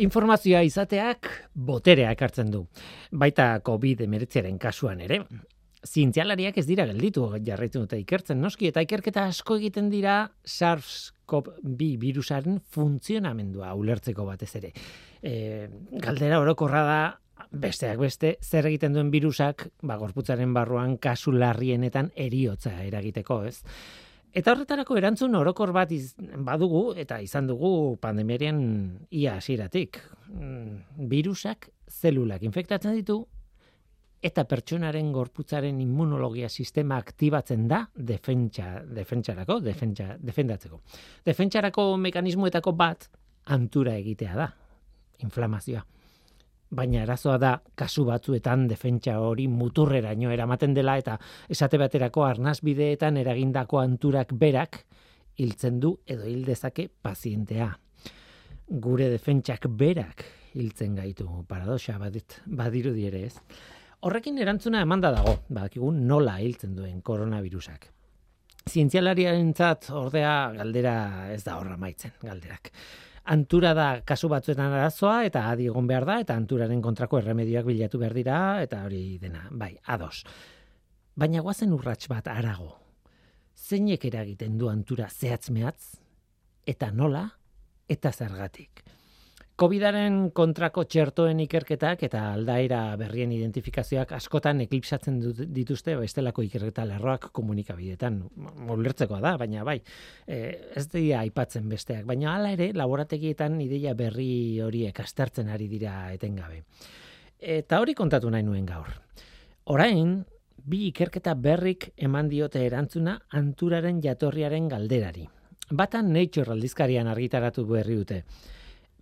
Informazioa izateak boterea ekartzen du. Baita COVID-19 kasuan ere. Zientzialariak ez dira gelditu jarraitzen dute ikertzen noski eta ikerketa asko egiten dira SARS-CoV-2 virusaren funtzionamendua ulertzeko batez ere. E, galdera orokorra da besteak beste zer egiten duen virusak ba gorputzaren barruan kasu larrienetan eriotza eragiteko, ez? Eta horretarako erantzun orokor bat iz, badugu eta izan dugu pandemiaren ia hasieratik. Mm, virusak zelulak infektatzen ditu eta pertsonaren gorputzaren immunologia sistema aktibatzen da defentsa, defentsarako, defentsa, defendatzeko. Defentsarako mekanismoetako bat antura egitea da, inflamazioa baina arazoa da kasu batzuetan defentsa hori muturreraino eramaten dela eta esate baterako arnasbideetan eragindako anturak berak hiltzen du edo hil dezake pazientea. Gure defentsak berak hiltzen gaitu paradoxa badit badiru ere ez. Horrekin erantzuna emanda dago, badakigu nola hiltzen duen koronavirusak. Zientzialariarentzat ordea galdera ez da horra maitzen galderak antura da kasu batzuetan arazoa eta adi egon behar da eta anturaren kontrako erremedioak bilatu behar dira eta hori dena, bai, ados. Baina guazen urrats bat arago. Zeinek eragiten du antura zehatzmeatz eta nola eta zergatik. COVIDaren kontrako txertoen ikerketak eta aldaera berrien identifikazioak askotan eklipsatzen dituzte bestelako ikerketa lerroak komunikabidetan. Ulertzekoa da, baina bai, e, ez dira aipatzen besteak, baina hala ere laborategietan ideia berri horiek astertzen ari dira etengabe. Eta hori kontatu nahi nuen gaur. Orain, bi ikerketa berrik eman diote erantzuna anturaren jatorriaren galderari. Batan Nature aldizkarian argitaratu berri dute.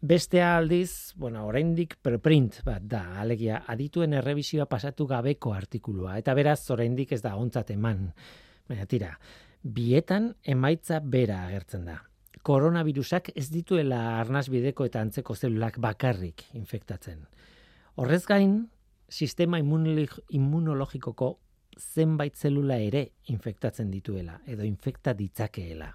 Bestea aldiz, bueno, oraindik preprint bat da, alegia adituen errebisioa pasatu gabeko artikulua eta beraz oraindik ez da ontzat eman. Baina tira, bietan emaitza bera agertzen da. Koronavirusak ez dituela arnasbideko eta antzeko zelulak bakarrik infektatzen. Horrez gain, sistema immunologikoko zenbait zelula ere infektatzen dituela edo infekta ditzakeela.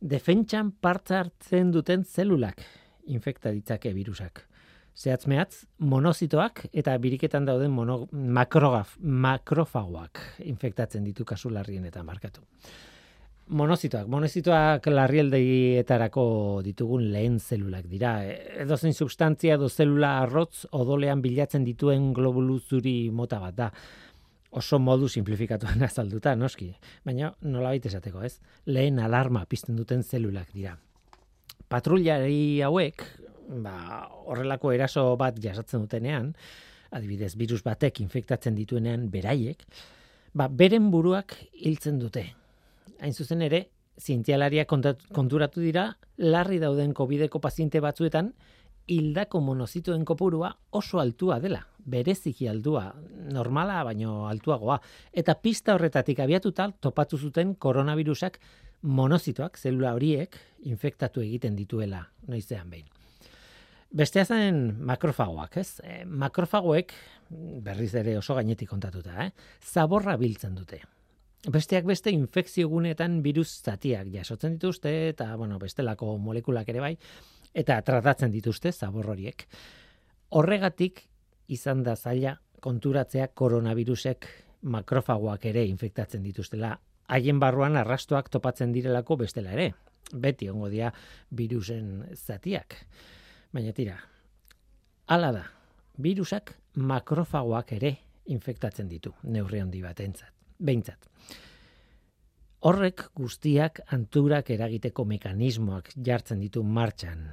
Defentsan partzartzen duten zelulak infekta ditzake virusak. Zehatz mehatz, monozitoak eta biriketan dauden mono, makrogaf, makrofagoak infektatzen ditu kasu larrienetan markatu. Monozitoak, monozitoak larrieldietarako ditugun lehen zelulak dira. Edo zein substantzia edo zelula arrotz odolean bilatzen dituen globulu zuri mota bat da. Oso modu simplifikatuan azalduta, noski. Baina nola baita esateko, ez? Lehen alarma pizten duten zelulak dira patrullari hauek, ba, horrelako eraso bat jasatzen dutenean, adibidez, virus batek infektatzen dituenean beraiek, ba, beren buruak hiltzen dute. Hain zuzen ere, zientzialaria konturatu dira, larri dauden COVID-eko paziente batzuetan, hildako monozitoen kopurua oso altua dela, bereziki aldua, normala baino altuagoa, eta pista horretatik abiatuta topatu zuten koronavirusak monozitoak, zelula horiek, infektatu egiten dituela noizean behin. Bestea zen makrofagoak, ez? E, makrofagoek, berriz ere oso gainetik kontatuta, eh? zaborra biltzen dute. Besteak beste infekzio gunetan virus zatiak jasotzen dituzte, eta bueno, bestelako molekulak ere bai, eta tratatzen dituzte zabor horiek. Horregatik izan da zaila konturatzea koronavirusek makrofagoak ere infektatzen dituztela haien barruan arrastoak topatzen direlako bestela ere. Beti ongo dia virusen zatiak. Baina tira, ala da, virusak makrofagoak ere infektatzen ditu, neurri handi bat entzat, behintzat. Horrek guztiak anturak eragiteko mekanismoak jartzen ditu martxan,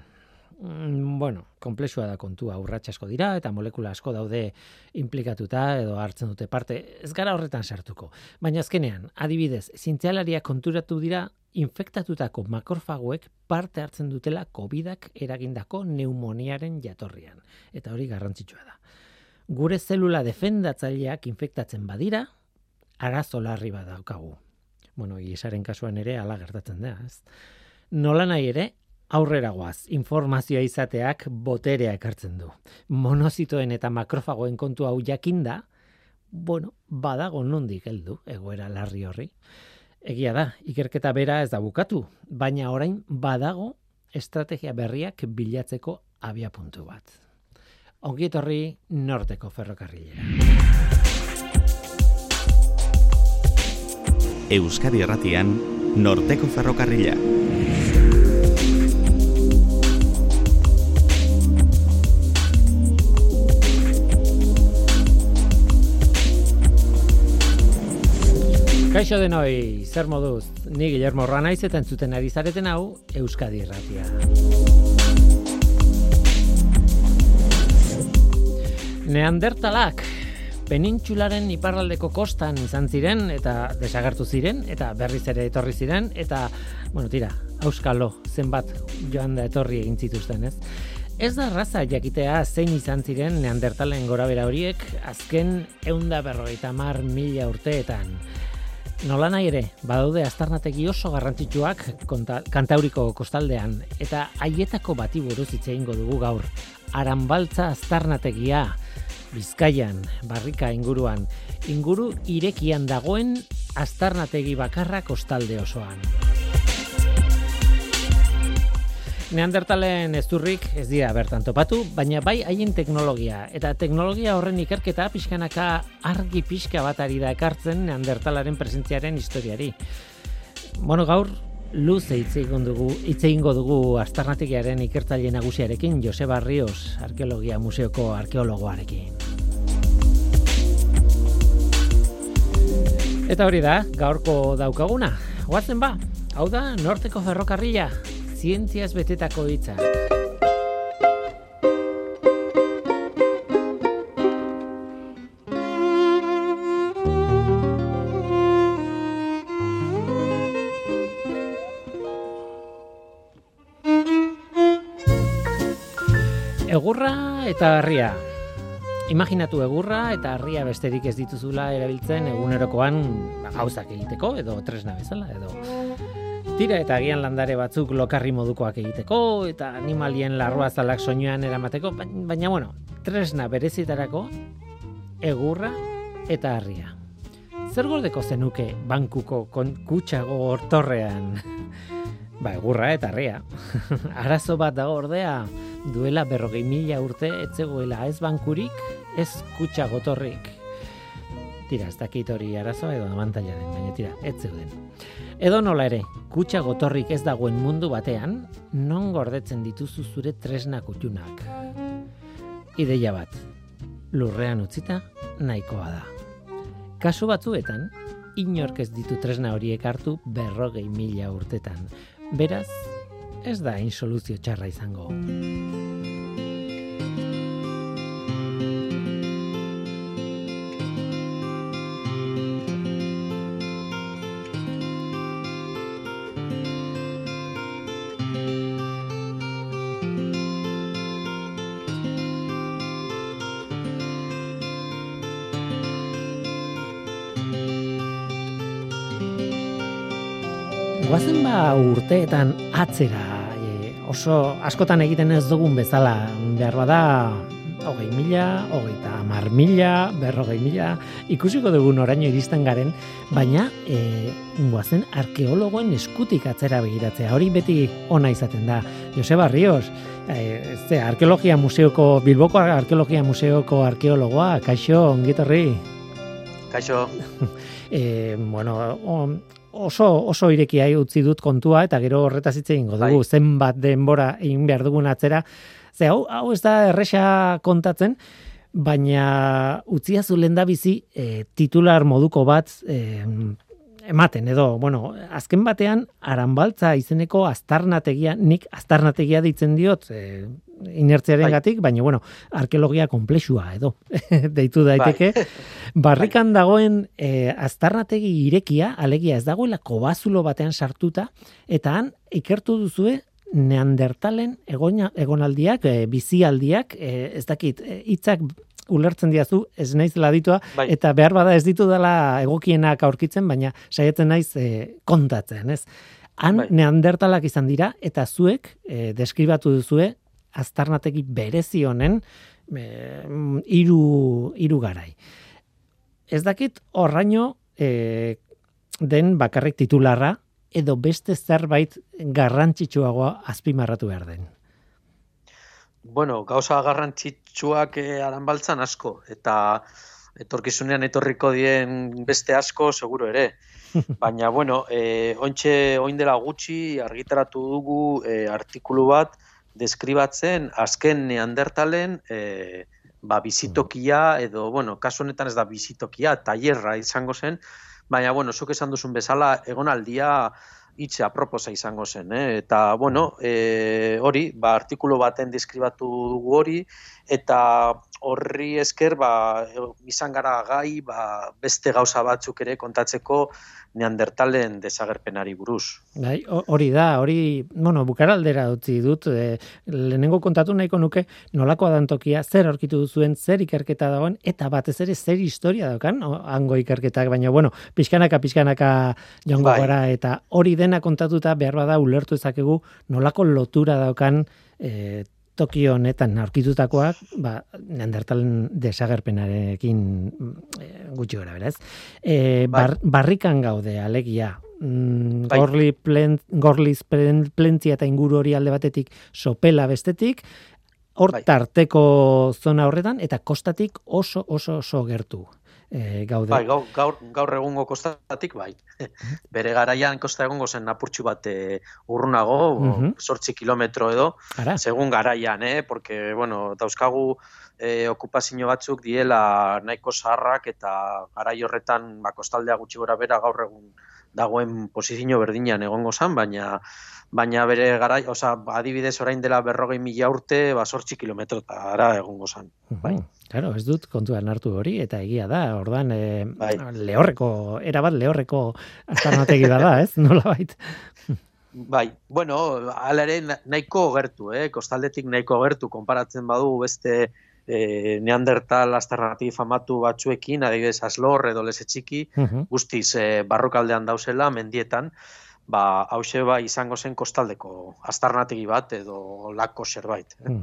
mm, bueno, komplexua da kontua, urratsa asko dira eta molekula asko daude implikatuta edo hartzen dute parte. Ez gara horretan sartuko. Baina azkenean, adibidez, zientzialaria konturatu dira infektatutako makorfagoek parte hartzen dutela COVIDak eragindako neumoniaren jatorrian. Eta hori garrantzitsua da. Gure zelula defendatzaileak infektatzen badira, arazo larri badaukagu. Bueno, iesaren kasuan ere ala gertatzen da, ez? Nola nahi ere, aurrera goaz, informazioa izateak boterea ekartzen du. Monozitoen eta makrofagoen kontu hau jakinda, bueno, badago nondik heldu egoera larri horri. Egia da, ikerketa bera ez da bukatu, baina orain badago estrategia berriak bilatzeko abia puntu bat. Ongietorri norteko ferrokarrilera. Euskadi Erratian, norteko ferrokarrila. Kaixo denoi, zer moduz, ni Guillermo Ranaiz eta entzuten ari zareten hau Euskadi Erratia. Neandertalak penintxularen iparraldeko kostan izan ziren eta desagertu ziren eta berriz ere etorri ziren eta, bueno, tira, auskalo zenbat joan da etorri egin zituzten, ez? Ez da raza jakitea zein izan ziren neandertalen gorabera horiek azken eunda berrogeita mar mila urteetan. Nola nahi ere, badaude astarnategi oso garrantzitsuak kantauriko kostaldean, eta haietako bati buruz hitz dugu gaur. Aranbaltza astarnategia, Bizkaian, barrika inguruan, inguru irekian dagoen astarnategi bakarra kostalde osoan. Neandertalen ezturrik ez dira bertan topatu, baina bai haien teknologia. Eta teknologia horren ikerketa pixkanaka argi pixka bat ari da ekartzen Neandertalaren presentziaren historiari. Bueno, gaur, luze hitz dugu, hitz egingo dugu astarnategiaren ikertzaile nagusiarekin, Joseba Rios, arkeologia museoko arkeologoarekin. Eta hori da, gaurko daukaguna. Guatzen ba, hau da, norteko ferrokarrila, zientziaz betetako hitza. Egurra eta harria. Imaginatu egurra eta harria besterik ez dituzula erabiltzen egunerokoan ba, gauzak egiteko edo tresna bezala edo Tira eta agian landare batzuk lokarri modukoak egiteko eta animalien larrua zalak soinuan eramateko, baina bueno, tresna berezitarako egurra eta harria. Zer gordeko zenuke bankuko kutsago hortorrean? ba, egurra eta harria. Arazo bat da ordea, duela berrogei mila urte etzegoela ez bankurik, ez kutsa gotorrik. Tira, ez dakit hori arazo edo abantaila den, baina tira, ez zeuden. Edo nola ere, kutsa gotorrik ez dagoen mundu batean, non gordetzen dituzu zure tresna kutxunak. Ideia bat, lurrean utzita nahikoa da. Kasu batzuetan, inork ez ditu tresna horiek hartu berrogei mila urtetan. Beraz, ez da insoluzio txarra izango. Guazen ba urteetan atzera, e, oso askotan egiten ez dugun bezala, behar bada, hogei mila, hogei eta mar mila, berrogei mila, ikusiko dugun oraino iristen garen, baina e, guazen arkeologoen eskutik atzera begiratzea, hori beti ona izaten da. Joseba Rios, e, ze, arkeologia museoko, Bilboko arkeologia museoko arkeologoa, kaixo, ongitorri? Kaixo. e, bueno, oso oso irekia utzi dut kontua eta gero horretaz hitze eingo dugu bai. zenbat denbora egin behar dugun atzera. Ze hau, hau ez da erresa kontatzen, baina utzia zu lenda bizi e, titular moduko bat e, ematen edo, bueno, azken batean aranbaltza izeneko astarnategia, nik astarnategia ditzen diot, e, inertziaren gatik, bai. baina, bueno, arkeologia komplexua edo, deitu daiteke. Bai. Barrikan dagoen e, aztarnategi irekia, alegia ez dagoela kobazulo batean sartuta, eta han ikertu duzue neandertalen egona, egonaldiak, e, bizialdiak, e, ez dakit, hitzak ulertzen diazu, ez naiz laditua, bai. eta behar bada ez ditu dela egokienak aurkitzen, baina saietzen naiz e, kontatzen, ez? Han bai. neandertalak izan dira, eta zuek, e, deskribatu duzue, aztarnategi berezi honen hiru hiru garai. Ez dakit horraino e, den bakarrik titularra edo beste zerbait garrantzitsuagoa azpimarratu behar den. Bueno, gauza garrantzitsuak eh, aranbaltzan asko, eta etorkizunean etorriko dien beste asko, seguro ere. Baina, bueno, eh, ointxe, oin dela gutxi argitaratu dugu eh, artikulu bat deskribatzen azken neandertalen eh, ba, bizitokia edo, bueno, kasu honetan ez da bizitokia, tailerra izango zen, baina, bueno, zuk esan duzun bezala, egonaldia hitze aproposa izango zen, eh? eta, bueno, e, hori, ba, artikulu baten deskribatu dugu hori, eta horri esker, ba, izan gara gai, ba, beste gauza batzuk ere kontatzeko, neandertalen desagerpenari buruz. Bai, hori da, hori, bueno, bukaraldera utzi dut, e, lehenengo kontatu nahiko nuke nolako adantokia, zer aurkitu duzuen, zer ikerketa dagoen, eta batez ere zer historia daukan, hango ikerketak, baina, bueno, pixkanaka, pixkanaka joango bai. gara, eta hori dena kontatuta behar bada ulertu ezakegu nolako lotura daukan e, Tokio honetan aurkitutakoak, ba, neandertalen desagerpenarekin e, gutxi gara, beraz. E, bar, barrikan gaude, alegia, mm, bai. gorli plen, gorliz plentzia eta inguru hori alde batetik sopela bestetik, hor bai. tarteko zona horretan, eta kostatik oso, oso, oso gertu e, gaude. Bai, gaur, gaur, gaur egungo kostatik, bai. Bere garaian kosta egongo zen napurtxu bat e, urrunago, sortzi kilometro edo, Ara. segun garaian, eh? porque, bueno, dauzkagu e, okupazio batzuk diela nahiko zaharrak eta garai horretan ba, kostaldea gutxi gora bera gaur egun dagoen posizio berdinean egongo zen, baina baina bere garai, oza, adibidez orain dela berrogei mila urte, ba, sortzi kilometro ara egongo zen. Bai. Claro, ez dut kontuan hartu hori eta egia da. Ordan e, bai. lehorreko era bat lehorreko astarnategi da, ez? Nolabait. Bai, bueno, hala ere nahiko gertu, eh? Kostaldetik nahiko gertu konparatzen badu beste e, Neandertal astarnategi famatu batzuekin, adibidez Aslor edo Lese Txiki, guztiz e, barrokaldean dauzela mendietan ba, hause ba, izango zen kostaldeko astarnategi bat edo lako zerbait. Eh?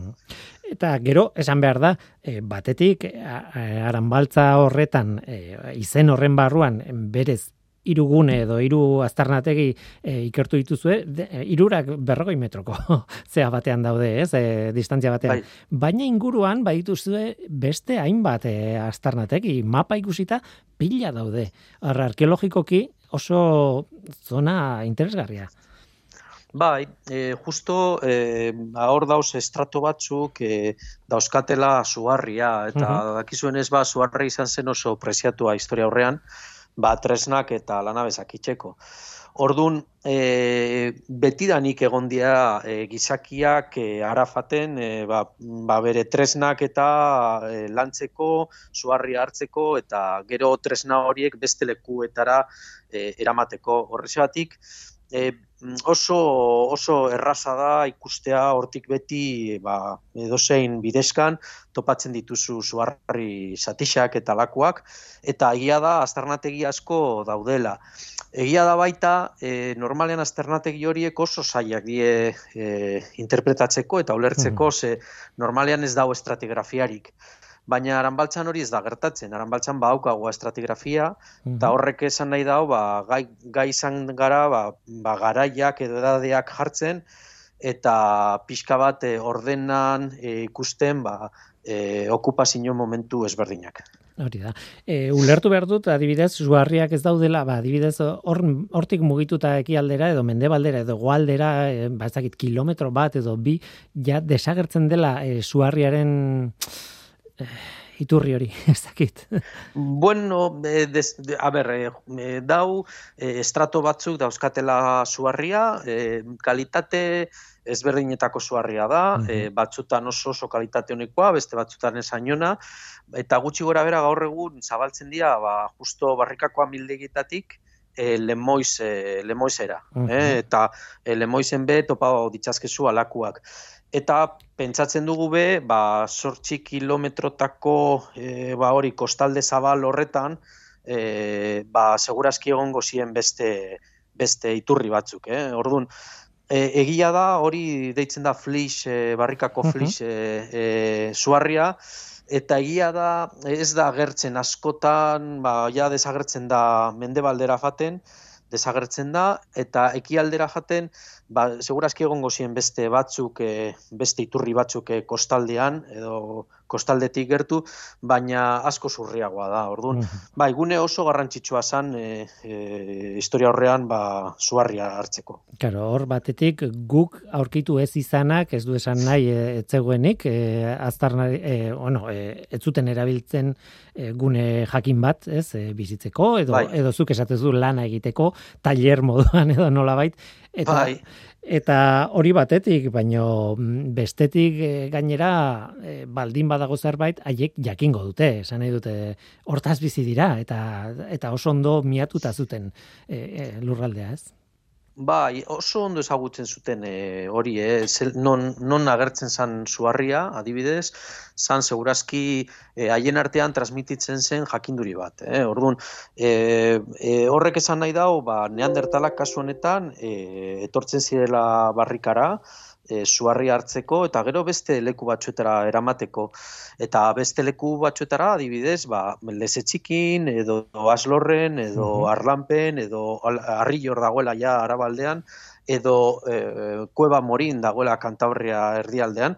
Eta gero, esan behar da, e, batetik, aranbaltza horretan, e, izen horren barruan, berez, irugune edo iru aztarnategi e, ikertu dituzue, e, irurak berrogoi metroko zea batean daude, ez, e, distantzia batean. Bai. Baina inguruan, baituzue beste hainbat e, aztarnategi, mapa ikusita pila daude. Arra, arkeologikoki oso zona interesgarria. Bai, e, justo e, hor dauz estrato batzuk e, dauzkatela suarria, eta uh -huh. dakizuen ez ba, suarria izan zen oso preziatua historia horrean, ba, tresnak eta lanabezak itxeko. Ordun e, betidanik egon dira e, gizakiak e, arafaten e, ba, ba bere tresnak eta e, lantzeko, suarri hartzeko eta gero tresna horiek beste lekuetara e, eramateko. Horrexegatik e, oso oso erraza da ikustea hortik beti ba, edozein bidezkan topatzen dituzu suarri satixak eta lakuak eta egia da aztarnategi asko daudela. Egia da baita, e, normalean azternategi horiek oso zaiak die e, interpretatzeko eta ulertzeko, mm. ze normalean ez dago estratigrafiarik. Baina aranbaltzan hori ez da gertatzen, aranbaltzan ba haukagoa estratigrafia, eta mm horrek esan nahi dago, ba, gai, gai izan gara, ba, ba, garaiak edo edadeak jartzen, eta pixka bat e, ordenan e, ikusten ba, e, okupazio momentu ezberdinak. Hori da. E, ulertu behar dut, adibidez, zuarriak ez daudela, ba, adibidez, hortik mugituta ekialdera edo mendebaldera edo goaldera, e, ba, ezakit, kilometro bat edo bi, ja desagertzen dela e, zuarriaren e, iturri hori, ez dakit. Bueno, e, des, a ber, e, dau, e, estrato batzuk dauzkatela zuarria, e, kalitate ezberdinetako zuarria da, e, batzutan oso oso kalitate honekoa, beste batzutan esainona, eta gutxi gora bera gaur egun zabaltzen dira ba, justo barrikako amildegitatik e, lemoiz, e, lemoizera. eh? Eta e, lemoizen be topa ditxazkezu alakuak. Eta pentsatzen dugu be, ba, sortxi kilometrotako e, ba, hori kostalde zabal horretan, e, ba, segurazki egongo zien beste, beste iturri batzuk. Eh? Orduan, e, egia da, hori deitzen da flix, e, barrikako flix e, e, suarria, eta egia da ez da agertzen askotan, ba, ja desagertzen da mendebaldera jaten, desagertzen da, eta ekialdera jaten ba, segurazki egongo zien beste batzuk, e, beste iturri batzuk e, kostaldean, edo kostaldetik gertu, baina asko zurriagoa da, orduan. Mm Ba, gune oso garrantzitsua zan e, e, historia horrean ba, zuarria hartzeko. Claro, hor batetik guk aurkitu ez izanak, ez du esan nahi e, etzegoenik, e, aztarna, e, bueno, e, ez zuten erabiltzen e, gune jakin bat, ez, e, bizitzeko, edo, bai. edo zuk esatezu lana egiteko, tailer moduan edo nolabait, eta, bai. Eta hori batetik, baino mm, bestetik e, gainera e, baldin badago zerbait haiek jakingo dute, esan nahi dute hortaz bizi dira eta eta oso ondo miatuta zuten e, lurraldea, ez? Bai, oso ondo ezagutzen zuten e, hori, eh? non, non agertzen zan zuarria, adibidez, zan segurazki eh, haien artean transmititzen zen jakinduri bat. Eh? Orduan, e, e, horrek esan nahi dau, ba, neandertalak kasu honetan, e, etortzen zirela barrikara, e, suarri hartzeko eta gero beste leku batzuetara eramateko. Eta beste leku batzuetara adibidez ba leze txikin edo aslorren edo uh arlanpen edo arrior dagoela ja arabaldean edo e, kueba morin dagoela kantabria erdialdean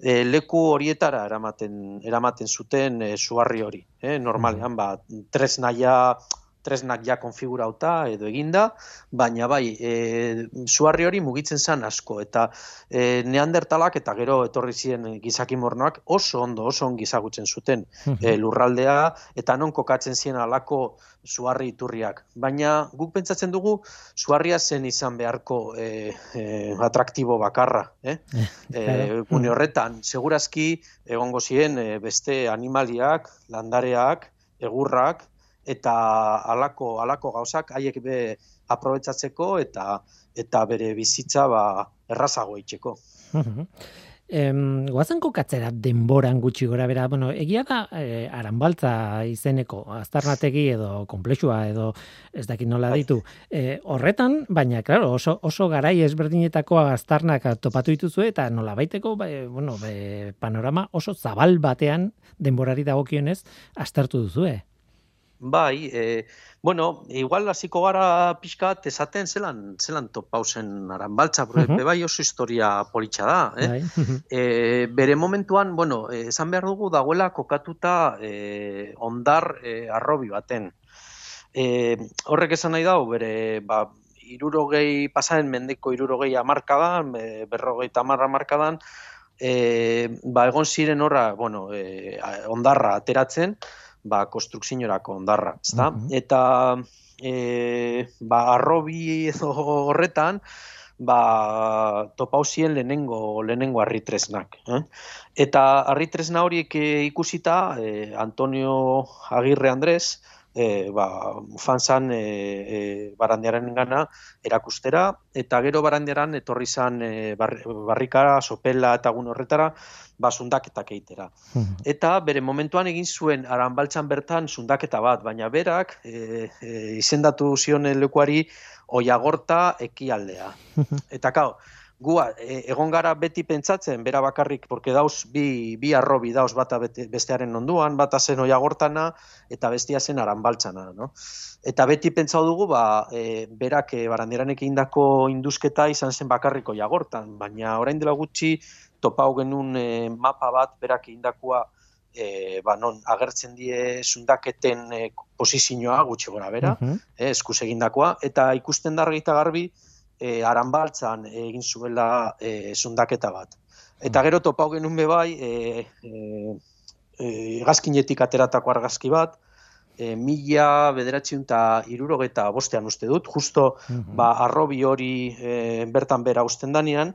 e, leku horietara eramaten eramaten zuten e, suarri hori eh normalean ba tresnaia tresnak ja konfigurauta edo eginda, baina bai, e, zuarri hori mugitzen zen asko, eta e, neandertalak eta gero etorri ziren gizakimornoak oso ondo, oso ongi zagutzen zuten e, lurraldea, eta non kokatzen ziren alako zuarri iturriak. Baina guk pentsatzen dugu, zuarria zen izan beharko e, e, atraktibo bakarra. Eh? E, gune horretan, segurazki egongo ziren e, beste animaliak, landareak, egurrak, eta halako halako gauzak haiek be aprobetsatzeko eta eta bere bizitza ba errazago itzeko. Em, guazen kokatzera denboran gutxi gora bera, bueno, egia da e, aranbaltza izeneko, aztarnategi edo komplexua edo ez dakit nola bai. ditu. E, horretan, baina, claro, oso, oso garai ezberdinetako aztarnak topatu dituzu eta nola baiteko, ba, e, bueno, be, panorama oso zabal batean denborari dagokionez aztertu duzu, eh? Bai, e, bueno, igual hasiko gara pixka esaten zelan, zelan topausen aranbaltza, uh -huh. bai oso historia politxa da. Eh? Bai. e, bere momentuan, bueno, esan behar dugu dagoela kokatuta e, ondar e, arrobi baten. E, horrek esan nahi dago, bere, ba, irurogei, pasaren mendeko irurogei amarkadan, e, berrogei tamarra amarkadan, e, ba, egon ziren horra, bueno, e, ondarra ateratzen, ba, konstrukzinorako ondarra, ezta? Eta e, ba, arrobi edo horretan, ba, topauzien lehenengo, lehenengo arritresnak. Eh? Eta arritresna horiek e, ikusita, e, Antonio Agirre Andrés, e, ba, fanzan e, e, barandiaren gana erakustera, eta gero barandiaran etorri zan e, barrikara, sopela eta gun horretara, ba, sundaketak eitera. Mhm. Eta bere momentuan egin zuen aranbaltzan bertan sundaketa bat, baina berak e, e, izendatu zion lekuari oiagorta ekialdea. Mhm. Eta kau, gu e, egon gara beti pentsatzen, bera bakarrik, porque dauz bi, bi arrobi dauz bata bestearen onduan, bata zen oiagortana eta bestia zen aranbaltzana. No? Eta beti pentsau dugu, ba, e, berak e, barandiranek indako induzketa izan zen bakarriko jagortan, baina orain dela gutxi topau genuen e, mapa bat berak indakua e, ba, non agertzen die zundaketen e, posizioa gutxi gora bera, uh -huh. egindakoa, eta ikusten dargita garbi, e, aranbaltzan egin zuela e, zundaketa bat. Eta gero topau genuen bebai, e, e, e, gazkinetik ateratako argazki bat, e, mila bederatziun eta irurogeta bostean uste dut, justo mhm. ba, arrobi hori e, bertan bera usten danean,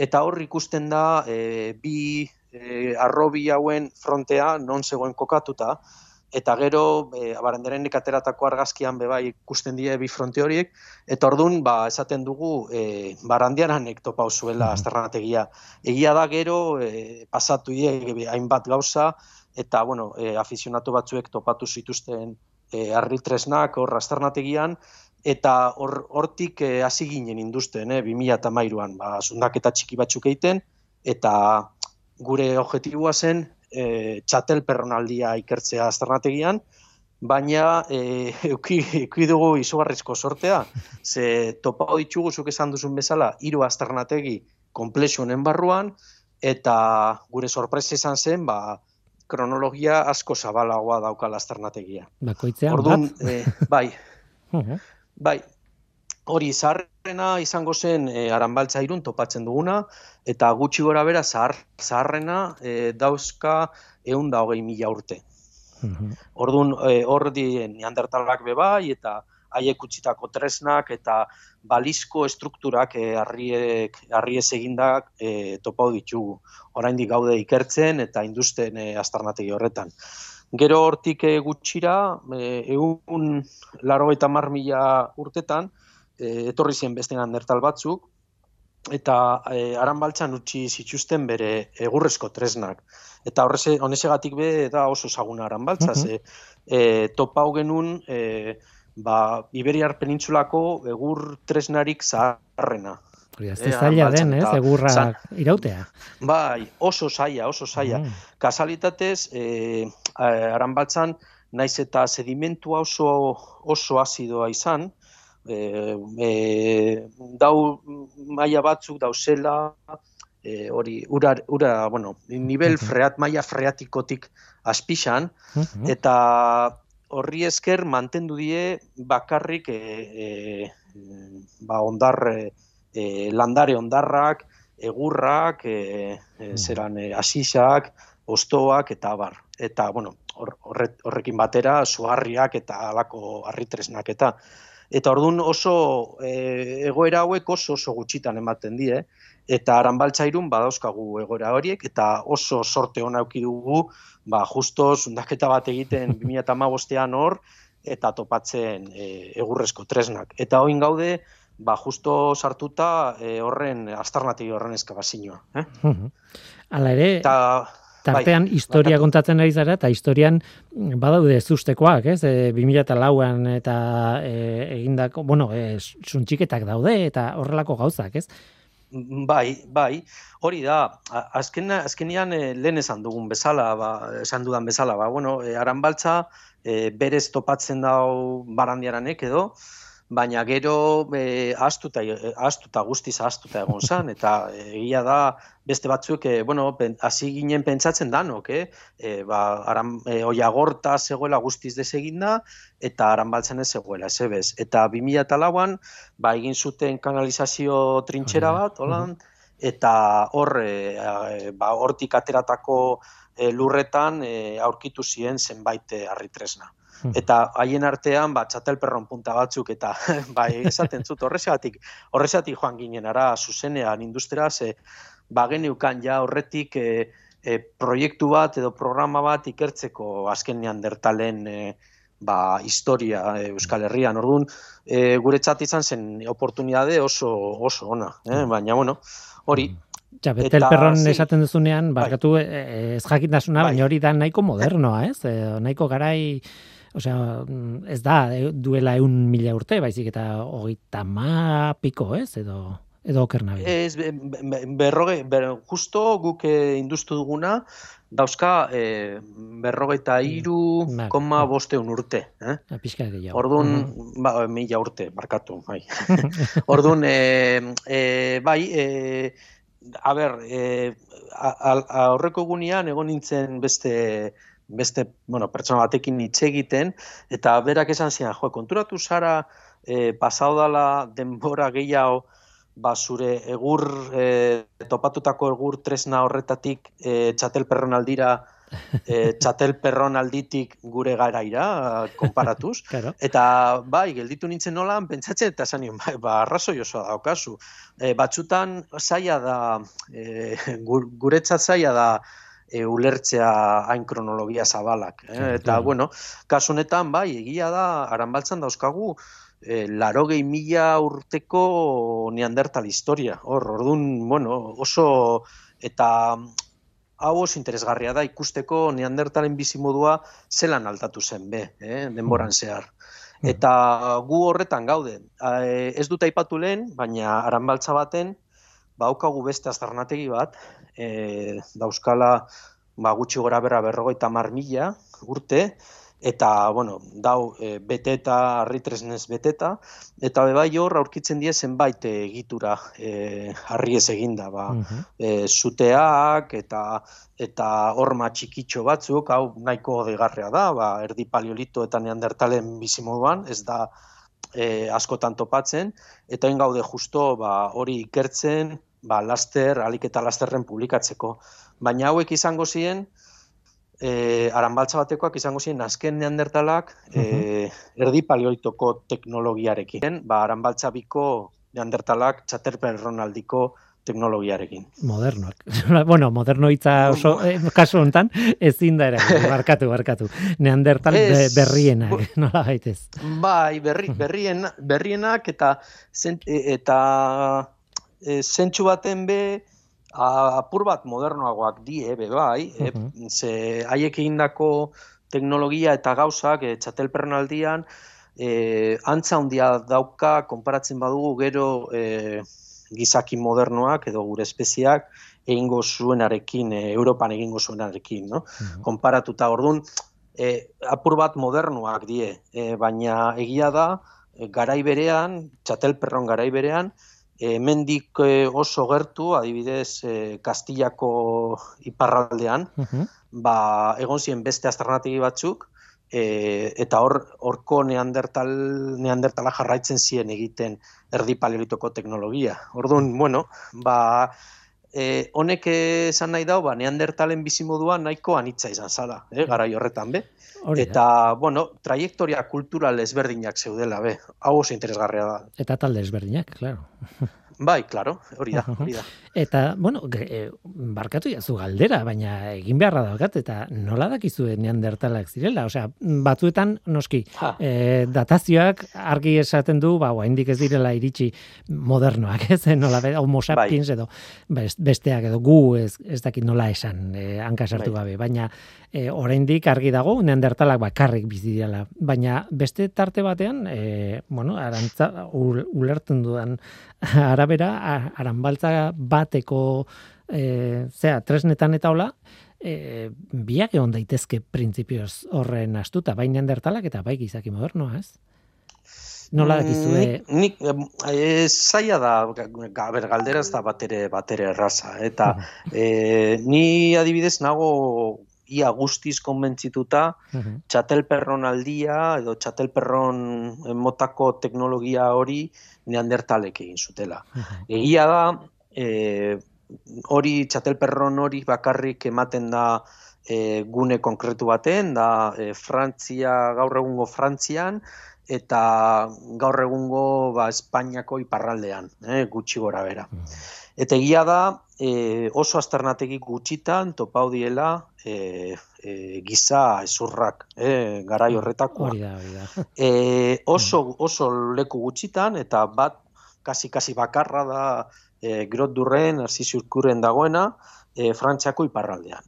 eta hor ikusten da e, bi e, arrobi hauen frontea non zegoen kokatuta, eta gero e, baranderen ateratako argazkian be bai ikusten die bi fronte horiek. Eta ordun ba esaten dugu e, barandiaranek topa zuela azternategia egia. Da gero e, pasatu die hainbat gauza eta bueno e, afizionatu batzuek topatu zituzten e, arritresnak hor azternategian. Eta hortik e, hasi ginen induzten eh 2013an ba zundaketa txiki batzuk egiten eta gure objektiboa zen e, txatel perronaldia ikertzea azternategian, baina e, euki, dugu izugarrizko sortea, ze topa ditugu zuk esan duzun bezala, hiru azternategi komplexu honen barruan, eta gure sorpresa izan zen, ba, kronologia asko zabalagoa dauka azternategia. Bakoitzean Orduan, bat? E, bai, bai, hori zaharrena izango zen e, aranbaltza irun topatzen duguna, eta gutxi gora bera zahar, zaharrena e, dauzka egun da hogei mila urte. -hmm. Orduan, e, hor di neandertalak bebai, eta haiek utzitako tresnak, eta balizko estrukturak e, arriek, arriez egindak e, topau ditugu. Oraindik gaude ikertzen eta industen e, astarnategi horretan. Gero hortik e, gutxira, e, egun laro eta mila urtetan, e, etorri zen beste neandertal batzuk, eta e, aran baltzan utzi zituzten bere egurrezko tresnak. Eta horreze, honesegatik be da oso zaguna aran baltza, mm -hmm. e, topa genuen e, ba, Iberiar penintsulako egur tresnarik zaharrena. Azte zaila den, ez, egurra irautea. Bai, oso zaila, oso zaila. Mm. Kasalitatez, e, aran baltzan, naiz eta sedimentua oso, oso azidoa izan, e, e, dau maila batzuk dauzela e, hori ura, ura bueno, nivel freat maila freatikotik aspixan eta horri esker mantendu die bakarrik e, e, ba ondar e, landare ondarrak egurrak e, e, zeran e, asisak ostoak eta bar eta bueno horrekin batera suharriak eta alako harritresnak eta Eta ordun oso e, egoera hauek oso oso gutxitan ematen die, eta aranbaltzairun badauzkagu egoera horiek, eta oso sorte hona auki dugu, ba, justo zundaketa bat egiten 2008an hor, eta topatzen e, egurrezko tresnak. Eta hoin gaude, ba, justo sartuta e, horren astarnategi horren eskabazinoa. Eh? Hala ere, eta, Tartean bai, historia kontatzen ari zara, eta historian badaude zustekoak, ez? E, 2008an eta e, egindako, bueno, e, suntxiketak daude, eta horrelako gauzak, ez? Bai, bai, hori da, azken, azkenian e, lehen esan dugun bezala, ba, esan dudan bezala, ba, bueno, e, aranbaltza e, berez topatzen dau barandiaranek edo, baina gero e, astuta, astuta guztiz astuta egon zan, eta egia da beste batzuk, e, bueno, hasi ginen pentsatzen danok, eh? E, ba, aran, e, oiagorta zegoela guztiz deseginda, eta aran baltzen ez zegoela, ez ebez. Eta 2000 lauan, ba, egin zuten kanalizazio trintxera bat, holan, eta hor, e, ba, hortik ateratako e, lurretan e, aurkitu ziren zenbait harritresna. Hmm. eta haien artean ba txatelperron punta batzuk eta bai esaten zut horresatik horresatik joan ginen ara zuzenean industria ze ba geneukan ja horretik e, e, proiektu bat edo programa bat ikertzeko azkenean dertalen e, ba, historia e, Euskal Herrian. Orduan, e, gure txat izan zen oportunitate oso, oso ona. Eh? Hmm. Baina, bueno, hori. Ja, hmm. betel perron esaten duzunean, bai. barkatu e, ez jakitasuna, bai. baina hori da nahiko modernoa, ez? E, nahiko garai Osea, mm, ez da, e, duela eun mila urte, baizik eta hogeita ma piko, ez? Edo, edo oker nabi. Ez, berroge, ber, justo guk eh, industu duguna, dauzka e, berrogeita mm, iru koma bosteun urte. Eh? Pizka gehiago. Orduan, mm. ba, mila urte, markatu, bai. Orduan, e, e, bai, e, a ber, e, aurreko gunean egon nintzen beste beste, bueno, pertsona batekin hitz egiten, eta berak esan zian, jo, konturatu zara, e, pasau dala denbora gehiago, ba, zure egur, e, topatutako egur tresna horretatik e, txatel perron aldira, e, txatel perron alditik gure garaira, konparatuz. claro. Eta, bai, gelditu nintzen nolan, pentsatzen, eta zanion, bai, ba, arrazoi oso daukazu. E, batzutan, zaila da, e, guretzat zaila da, e, ulertzea hain kronologia zabalak. Eh? Eta, bueno, kasu honetan, bai, egia da, aranbaltzan dauzkagu, e, laro gehi mila urteko neandertal historia. Hor, orduan, bueno, oso, eta hau oso interesgarria da ikusteko neandertalen bizimodua zelan altatu zen be, eh? denboran zehar. Mm. Eta gu horretan gaude. E, ez dut aipatu lehen, baina aranbaltza baten, baukagu beste aztarnategi bat, e, dauzkala ba, gutxi gora berra berrogeita mar mila urte, eta, bueno, dau e, beteta, harritresnez beteta, eta bebai hor aurkitzen die zenbait egitura e, harri ez eginda, ba, uh zuteak eta eta horma txikitxo batzuk, hau nahiko degarrea da, ba, erdi paleolito eta neandertalen bizimoduan, ez da e, askotan topatzen, eta gaude justo ba, hori ikertzen, ba, laster, alik eta lasterren publikatzeko. Baina hauek izango ziren, e, aranbaltza batekoak izango ziren azken neandertalak e, erdi paleolitoko teknologiarekin. Ba, aranbaltza biko neandertalak txaterpen ronaldiko teknologiarekin. Modernoak. bueno, moderno hitza oso eh, kasu hontan ezin da ere barkatu barkatu. Neandertal es, berrienak, nola gaitez. Bai, berri, berrien, berrienak eta zent, eta e, zentsu baten be apur bat modernoagoak die, be bai, e, ze haiek egindako teknologia eta gauzak e, txatelperren aldian, e, antza handia dauka, konparatzen badugu gero e, gizaki modernoak edo gure espeziak egingo zuenarekin, e, Europan egingo zuenarekin, no? Mm Konparatuta. Ordun e, apur bat modernoak die, e, baina egia da, garai berean, txatelperron garai berean, hemendik e, oso gertu, adibidez, e, Kastillako iparraldean, ba, egon ziren beste astronategi batzuk, e, eta hor horko neandertal neandertala jarraitzen ziren egiten erdi paleolitoko teknologia. Orduan, bueno, ba, e, honek esan nahi dau, ba, neandertalen bizimoduan nahiko anitza izan zala, eh, gara horretan be. Eta, bueno, trajektoria kultural ezberdinak zeudela, be. Hau oso interesgarria da. Eta talde ezberdinak, claro. Bai, claro, hori da, hori da. Eta, bueno, e, barkatu jazu galdera, baina egin beharra daukat, eta nola dakizu neandertalak zirela? Osea, batzuetan, noski, e, datazioak argi esaten du, ba, indik ez direla iritsi modernoak, ez, nola, homo bai. sapiens edo, besteak edo gu ez, ez dakit nola esan, e, hankasartu bai. gabe, baina e, oraindik argi dago neandertalak bakarrik bizi dira baina beste tarte batean e, bueno arantza ulertzen dudan arabera aranbaltza bateko e, zea tresnetan eta hola e, biak egon daitezke printzipioz horren astuta bai neandertalak eta bai gizaki modernoa ez Nola dakizue? Nik, nik e, zaila da, gaber, galdera ez da batere, batere erraza. Eta e, ni adibidez nago ia guztiz konbentzituta uh txatelperron aldia edo txatelperron motako teknologia hori neandertalek egin zutela. Egia da, e, hori txatelperron hori bakarrik ematen da e, gune konkretu baten, da e, Frantzia, gaur egungo Frantzian, eta gaur egungo ba, Espainiako iparraldean, e, gutxi gora bera. Eta egia da, e, oso asternategi gutxitan topau diela e, e, giza ezurrak, e, garai horretakoa. E, oso, oso leku gutxitan, eta bat, kasi-kasi bakarra da e, grot durren, arzizurkuren dagoena, e, frantziako iparraldean.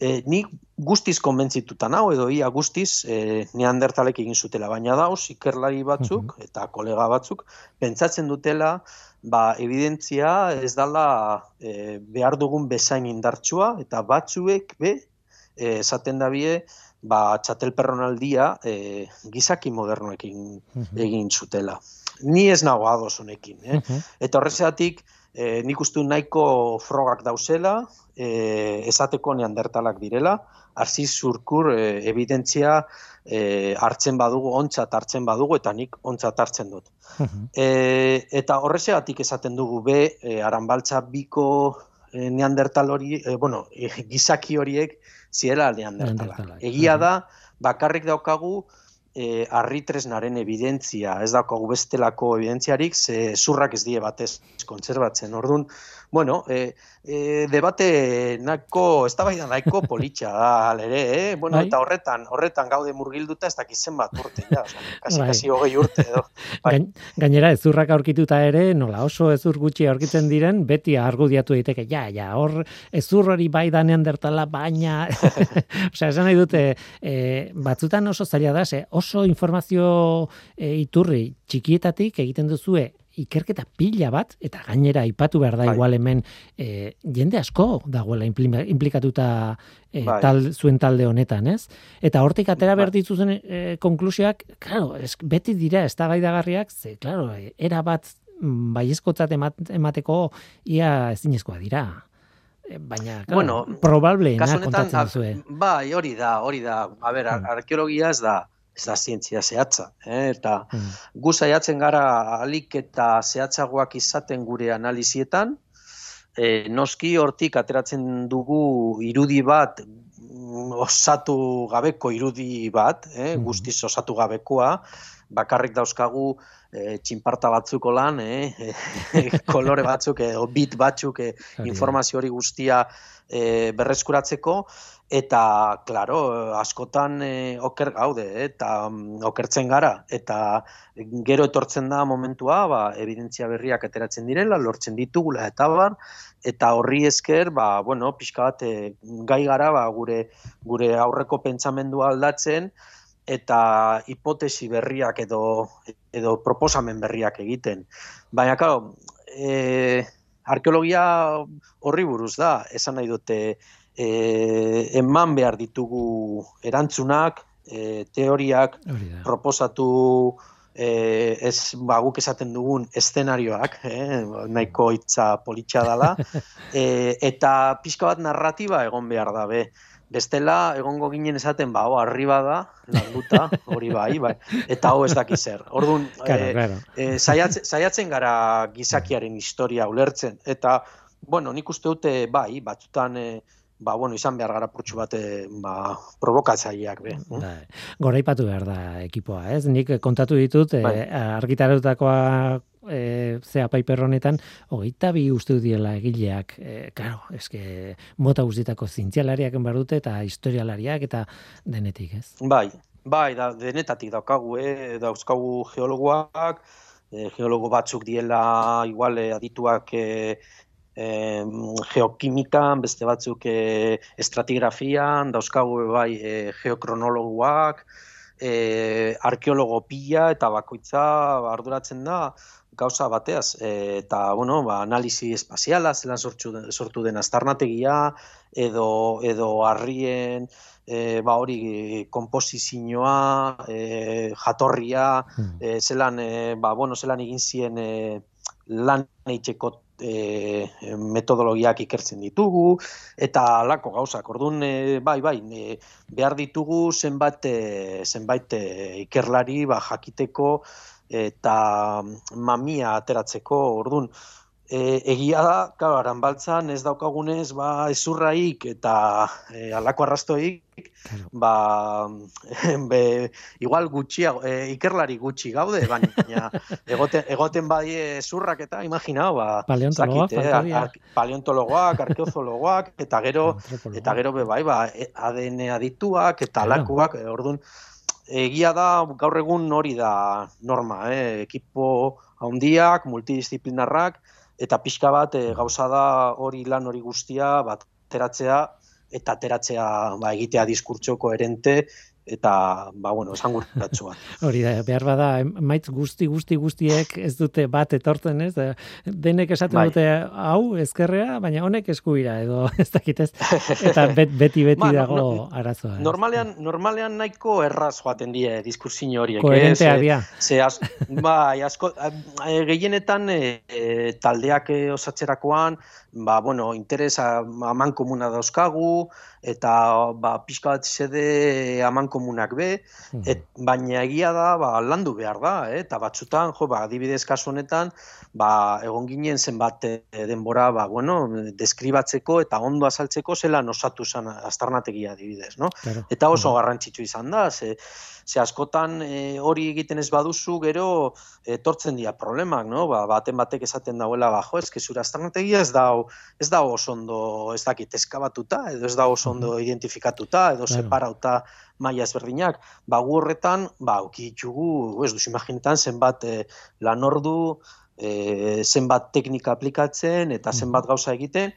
E, nik guztiz konbentzituta hau edo ia guztiz e, neandertalek egin zutela, baina dauz ikerlari batzuk eta kolega batzuk pentsatzen dutela ba, evidentzia ez dala e, behar dugun bezain indartsua eta batzuek be e, esaten da bie ba, txatelperronaldia e, gizaki modernoekin egin zutela. Ni ez nago ados honekin. Eh? Eta horrezatik, e, nik uste nahiko frogak dauzela, e, esateko neandertalak direla, arzi zurkur e, evidentzia e, hartzen badugu, ontzat hartzen badugu, eta nik ontzat hartzen dut. e, eta horrezeatik esaten dugu be, e, aranbaltza biko e, neandertal hori, e, bueno, e, gizaki horiek ziela neandertalak. Egia da, bakarrik daukagu, e, arritresnaren evidentzia, ez daukagu bestelako evidentziarik, ze zurrak ez die batez kontserbatzen. Orduan, bueno, e, e, debate nahiko, ez da bai da nahiko politxa da, alere, eh? Bueno, bai. eta horretan, horretan gaude murgilduta ez dakizen bat urte, ja, oza, kasi, bai. kasi hogei urte, edo. Bai. Gainera, ezurrak aurkituta ere, nola oso ezur gutxi aurkitzen diren, beti argudiatu daiteke, ja, ja, hor ezur hori bai danean dertala, baina, osea, esan nahi dute, e, batzutan oso zaila da, oso informazio e, iturri txikietatik egiten duzue ikerketa pila bat, eta gainera aipatu behar da Bai. igual hemen e, jende asko dagoela implikatuta e, Bai. tal, zuen talde honetan, ez? Eta hortik atera Bai. behar dituzen e, konklusioak, claro, es, beti dira ez ze, claro, era bat mm, baiezkotzat emat- emateko ia ezinezkoa dira. Baina, claro, Bueno, probableena kontatzen duzue. bai, hori da, hori da. A ber, ar- Mm. arkeologia ez da, ez da zientzia zehatza, eh? eta Mm. gu saiatzen gara alik eta zehatzagoak izaten gure analizietan, e, noski hortik ateratzen dugu irudi bat mm, osatu gabeko irudi bat, eh? Mhm. guztiz osatu gabekoa, bakarrik dauzkagu e, txinparta batzuko lan, eh? kolore batzuk, edo bit batzuk, da. informazio hori guztia e, berreskuratzeko, eta, claro, askotan e, oker gaude, eta mm, okertzen gara, eta gero etortzen da momentua, ba, evidentzia berriak ateratzen direla, lortzen ditugula, eta bar, eta horri esker, ba, bueno, pixka bat, e, gai gara, ba, gure, gure aurreko pentsamendua aldatzen, eta hipotesi berriak edo, edo proposamen berriak egiten. Baina, claro, e, arkeologia horri buruz da, esan nahi dute, e, eman behar ditugu erantzunak, e, teoriak, proposatu e, ez ba, guk esaten dugun eszenarioak, eh, nahiko hitza politxa dala, e, eta pixka bat narratiba egon behar da, be. Bestela, egongo ginen esaten, ba, ho, arriba da, landuta, hori bai, bai, eta ho ez daki zer. Orduan, Claro, eh, claro. e, saiatzen, saiatzen gara gizakiaren historia ulertzen, eta, bueno, nik uste dute, bai, batzutan, e, ba, bueno, izan behar gara purtsu bat, e, ba, provokatzaileak, be. Bai. Goraipatu behar da ekipoa, ez? Nik kontatu ditut, Bai. eh, argitarutakoa eh, zea Piper honetan, hogeita bi uste diela egileak, eh, claro, eske mota guztietako zientzialariak enbar dute eta historialariak eta denetik, ez? Bai, bai, da, denetatik daukagu, eh? dauzkagu geologoak, eh, geologo batzuk diela igual eh, adituak eh, eh, geokimikan, beste batzuk eh, estratigrafian, dauzkagu bai eh, geokronologoak, eh, arkeologo pila eta bakoitza arduratzen da gauza bateaz, eh, eta bueno, ba, analisi espaziala, zelan sortu, sortu den aztarnategia, edo, edo harrien, e, ba hori konposizioa, e, jatorria, Hmm. e, zelan, e, ba, bueno, zelan egin zien e, lan eitzeko e, metodologiak ikertzen ditugu, eta alako gauzak. Orduan, e, bai, bai, e, behar ditugu zenbait, e, zenbait e, ikerlari ba, jakiteko eta mamia ateratzeko. Orduan, E, egia da, claro, aranbaltzan ez daukagunez ba ezurraik eta e, alako arrastoik, Claro. ba be, igual gutxiago, e, ikerlari gutxi gaude, baina egoten, egoten badie ezurrak eta imagina, ba Paleontologoak zakit, eh, ar- paleontologoak, arkeozologoak eta gero eta gero be bai, ba e- ADN adituak eta Claro. alakoak, e, orduan egia da gaur egun hori da norma, eh, ekipo handiak, multidisciplinarrak eta pixka bat e, gauza da hori lan hori guztia bat ateratzea eta ateratzea ba, egitea diskurtso koherente eta ba bueno, esanguratsu bat. Hori da, behar bada, maitz guzti, guzti, guztiek ez dute bat etortzen, ez? Denek esaten Bai. dute hau ezkerrea, baina honek eskubira, edo ez dakit ez. Eta bet, beti, beti Ba, dago no- arazoa. Normalean, normalean nahiko erraz joaten die diskursio horiek. Koherenteak ez? dira. Ze az, bai, asko, gehienetan e, e, taldeak e, osatzerakoan, ba, bueno, interes aman komuna dauzkagu, eta ba, pixka bat zede aman komunak be, Mhm. et, baina egia da, ba, landu behar da, eh? eta batzutan, jo, ba, adibidez kasu honetan, ba, egon ginen zenbat e, denbora, ba, bueno, deskribatzeko eta ondo azaltzeko zelan osatu zen aztarnategia adibidez, no? Claro. Eta oso garrantzitsu izan da, ze, ze askotan e, hori egiten ez baduzu, gero etortzen dira problemak, no? Ba, baten batek esaten dauela, ba, jo, eske zure aztarnategia ez da ez da oso ondo, ez dakit, eskabatuta, edo ez da oso ondo identifikatuta, edo Claro. separauta maila ezberdinak. Ba, gu horretan, ba, uki ditugu, ez duzu imaginetan, zenbat e, lan ordu, e, zenbat teknika aplikatzen, eta zenbat gauza egiten,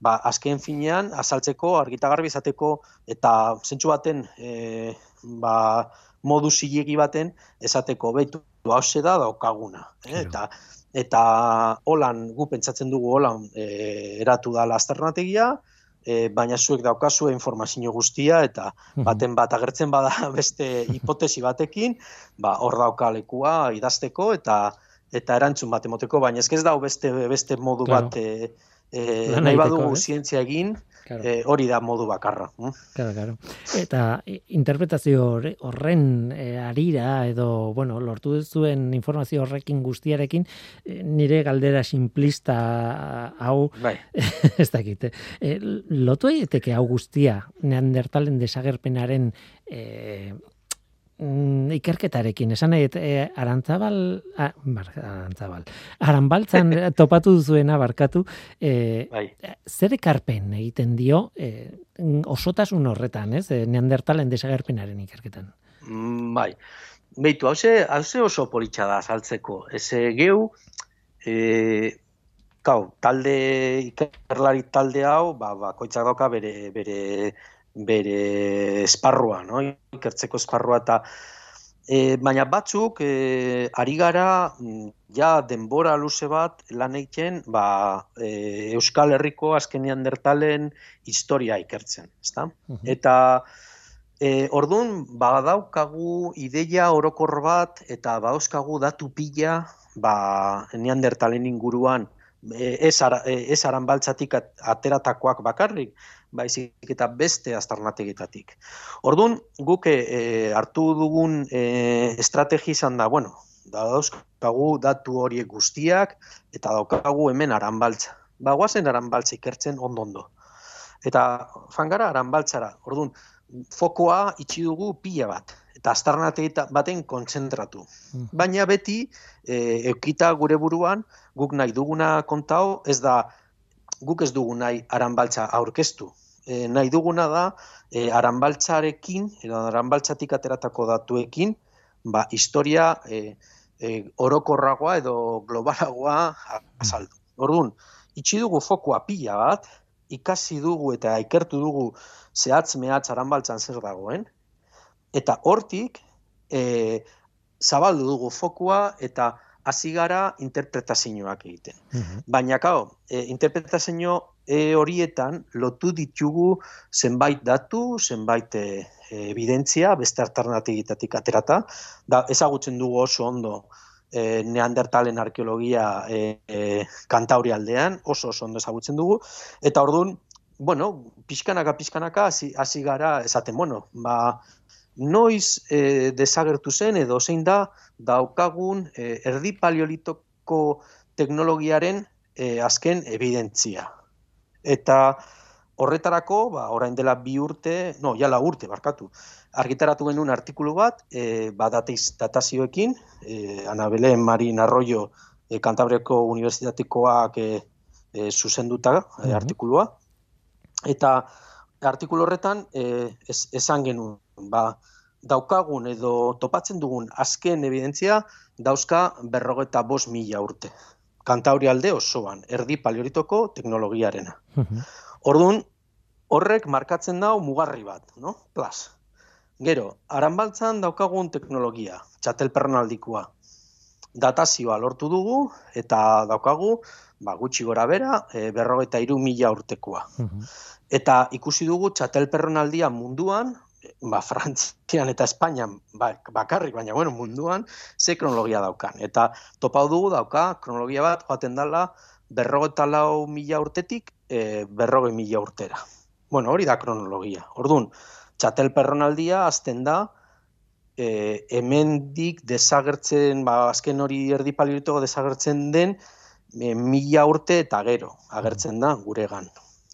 ba, azken finean, azaltzeko, argitagarbi izateko, eta zentsu baten, e, ba, modu zilegi baten, esateko betu hause da daukaguna. Eh? Eta, eta holan gu pentsatzen dugu holan e, eratu da lasternategia, e, baina zuek daukazu informazio guztia eta baten bat agertzen bada beste hipotesi batekin, ba hor dauka lekua idazteko eta eta erantzun bat emoteko, baina ez ez dago beste beste modu bat e, e, nahi badugu zientzia egin, e, hori da modu bakarra. Hm? Claro, claro. Eta interpretazio horren e, arira edo, bueno, lortu zuen informazio horrekin guztiarekin, e, nire galdera simplista hau, bai. ez dakit, e, lotu egiteke hau guztia, neandertalen desagerpenaren e, ikerketarekin, esan nahi, e, arantzabal, a, bar, arantzabal, aranbaltzan topatu duzuena barkatu, e, bai. zer ekarpen egiten dio e, osotasun horretan, ez, e, neandertalen desagerpenaren ikerketan? Mm, bai, Beitu, hause, hause oso politxa da saltzeko. Ez geu, e, kau, talde, ikerlari talde hau, ba, ba, koitzak dauka bere, bere bere esparrua, no? ikertzeko esparrua eta e, baina batzuk e, ari gara mm, ja denbora luze bat lan egiten ba, e, Euskal Herriko azkenian dertalen historia ikertzen, ezta? Eta e, orduan badaukagu ideia orokor bat eta badauzkagu datu pila ba, neandertalen inguruan e, ez, ara, ez aranbaltzatik ateratakoak bakarrik, baizik eta beste aztarnategetatik. Orduan, guk e, hartu dugun e, estrategi izan da, bueno, da dauzkagu datu horiek guztiak, eta daukagu hemen aranbaltza. Ba, guazen aranbaltza ikertzen ondo-ondo. Eta fangara aranbaltzara, orduan, fokoa itxi dugu pila bat, eta aztarnategeta baten kontzentratu. Mm. Baina beti, e, eukita gure buruan, guk nahi duguna kontao, ez da guk ez dugu nahi aranbaltza aurkeztu. E, nahi duguna da e, aranbaltzarekin, edo aranbaltzatik ateratako datuekin, ba, historia e, e, orokorragoa edo globalagoa azaldu. Orduan, itxi dugu fokua pila bat, ikasi dugu eta ikertu dugu zehatz mehatz aranbaltzan zer dagoen, eta hortik e, zabaldu dugu fokua eta hasi gara interpretazioak egiten. Mhm. Baina kao, e, interpretazio e, horietan lotu ditugu zenbait datu, zenbait e, evidentzia, beste alternatigitatik aterata, da ezagutzen dugu oso ondo e, neandertalen arkeologia e, e, kantauri aldean, oso oso ondo ezagutzen dugu, eta orduan, bueno, pixkanaka, pixkanaka, hasi gara, esaten, bueno, ba, noiz e, desagertu zen edo zein da daukagun e, erdi paleolitoko teknologiaren e, azken evidentzia. Eta horretarako, ba, orain dela bi urte, no, jala urte, barkatu, argitaratu genuen artikulu bat, e, ba, datazioekin, e, Anabele Marin Arroyo e, Kantabreko Unibertsitatikoak e, e, zuzenduta e, artikulua, eta artikulu horretan e, esan genuen, ba, daukagun edo topatzen dugun azken evidentzia dauzka berrogeta bos mila urte. Kantauri alde osoan, erdi paleolitoko teknologiarena. Mhm. Orduan, horrek markatzen dau mugarri bat, no? Plus. Gero, aranbaltzan daukagun teknologia, aldikua. Datazioa lortu dugu, eta daukagu, ba, gutxi gora bera, e, berrogeta iru mila urtekoa. Mhm. Eta ikusi dugu aldia munduan, ba, Frantzian eta Espainian ba, bakarrik, baina bueno, munduan, ze kronologia daukan. Eta topau dugu dauka, kronologia bat, joaten dela, berrogeta lau mila urtetik, e, berroge mila urtera. Bueno, hori da kronologia. Orduan, txatel perronaldia azten da, e, hemendik desagertzen, ba, azken hori erdi palioritogo desagertzen den, e, mila urte eta gero agertzen da guregan.